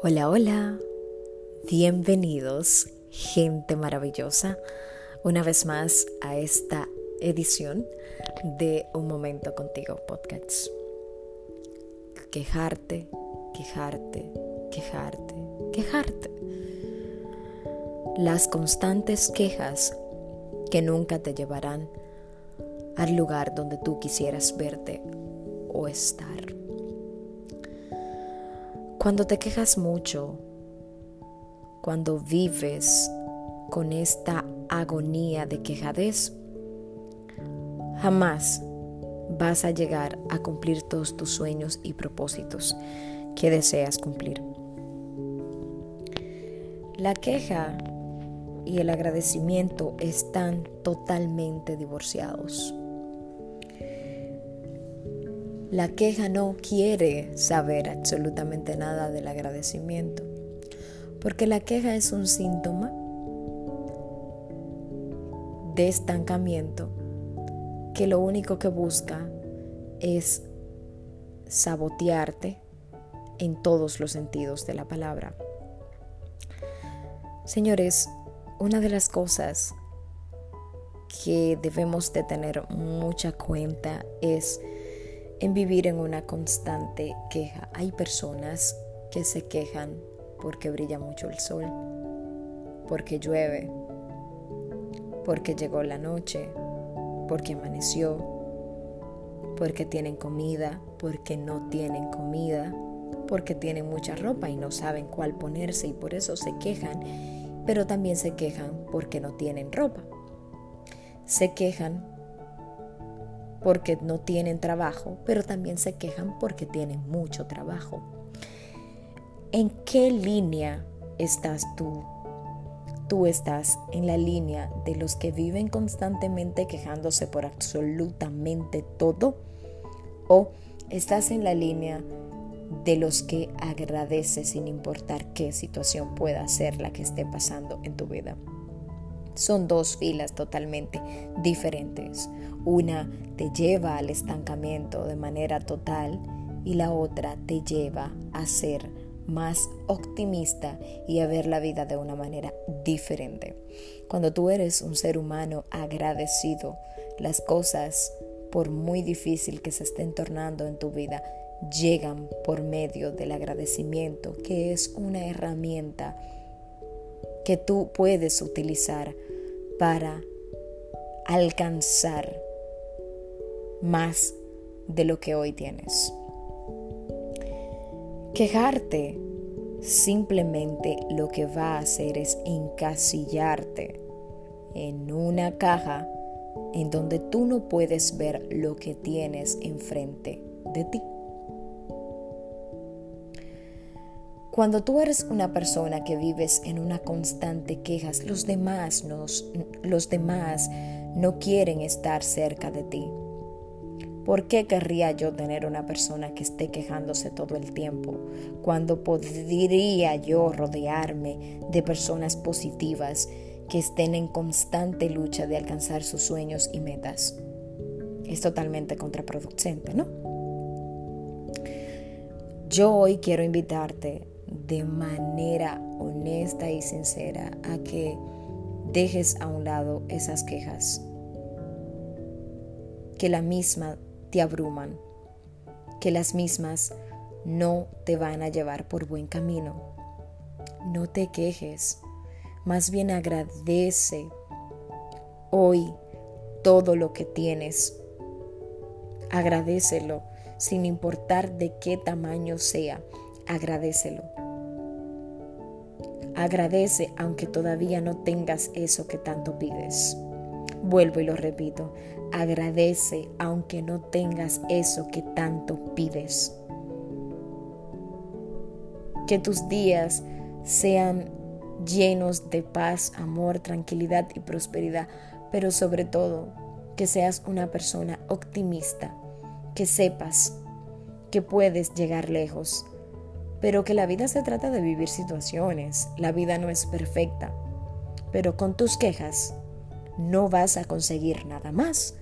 Hola, hola. Bienvenidos, gente maravillosa, una vez más a esta edición de Un Momento Contigo Podcast. Quejarte, quejarte, quejarte, quejarte. Las constantes quejas que nunca te llevarán al lugar donde tú quisieras verte o estar. Cuando te quejas mucho, cuando vives con esta agonía de quejadez, jamás vas a llegar a cumplir todos tus sueños y propósitos que deseas cumplir. La queja y el agradecimiento están totalmente divorciados. La queja no quiere saber absolutamente nada del agradecimiento, porque la queja es un síntoma de estancamiento que lo único que busca es sabotearte en todos los sentidos de la palabra. Señores, una de las cosas que debemos de tener mucha cuenta es en vivir en una constante queja. Hay personas que se quejan porque brilla mucho el sol, porque llueve, porque llegó la noche, porque amaneció, porque tienen comida, porque no tienen comida, porque tienen mucha ropa y no saben cuál ponerse y por eso se quejan, pero también se quejan porque no tienen ropa. Se quejan porque no tienen trabajo, pero también se quejan porque tienen mucho trabajo. ¿En qué línea estás tú? Tú estás en la línea de los que viven constantemente quejándose por absolutamente todo o estás en la línea de los que agradeces sin importar qué situación pueda ser la que esté pasando en tu vida. Son dos filas totalmente diferentes. Una te lleva al estancamiento de manera total y la otra te lleva a ser más optimista y a ver la vida de una manera diferente. Cuando tú eres un ser humano agradecido, las cosas, por muy difícil que se estén tornando en tu vida, llegan por medio del agradecimiento, que es una herramienta que tú puedes utilizar para alcanzar más de lo que hoy tienes. Quejarte simplemente lo que va a hacer es encasillarte en una caja en donde tú no puedes ver lo que tienes enfrente de ti. Cuando tú eres una persona que vives en una constante quejas, los demás, los demás no quieren estar cerca de ti. ¿Por qué querría yo tener una persona que esté quejándose todo el tiempo cuando podría yo rodearme de personas positivas que estén en constante lucha de alcanzar sus sueños y metas? Es totalmente contraproducente, ¿no? Yo hoy quiero invitarte de manera honesta y sincera a que dejes a un lado esas quejas que la misma te abruman, que las mismas no te van a llevar por buen camino. No te quejes, más bien agradece hoy todo lo que tienes. Agradecelo sin importar de qué tamaño sea agradecelo. Agradece aunque todavía no tengas eso que tanto pides. Vuelvo y lo repito, agradece aunque no tengas eso que tanto pides. Que tus días sean llenos de paz, amor, tranquilidad y prosperidad, pero sobre todo que seas una persona optimista, que sepas que puedes llegar lejos, pero que la vida se trata de vivir situaciones, la vida no es perfecta, pero con tus quejas no vas a conseguir nada más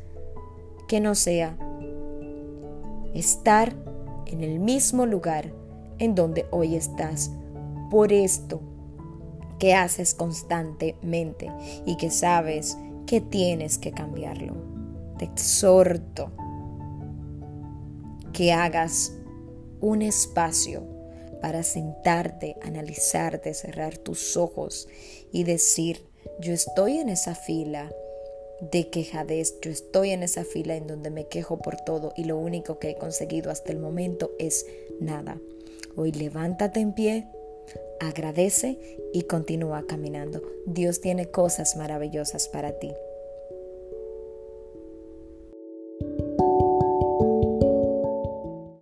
que no sea estar en el mismo lugar en donde hoy estás por esto que haces constantemente y que sabes que tienes que cambiarlo. Te exhorto que hagas un espacio para sentarte, analizarte, cerrar tus ojos y decir, yo estoy en esa fila de quejadez, yo estoy en esa fila en donde me quejo por todo y lo único que he conseguido hasta el momento es nada. Hoy levántate en pie, agradece y continúa caminando. Dios tiene cosas maravillosas para ti.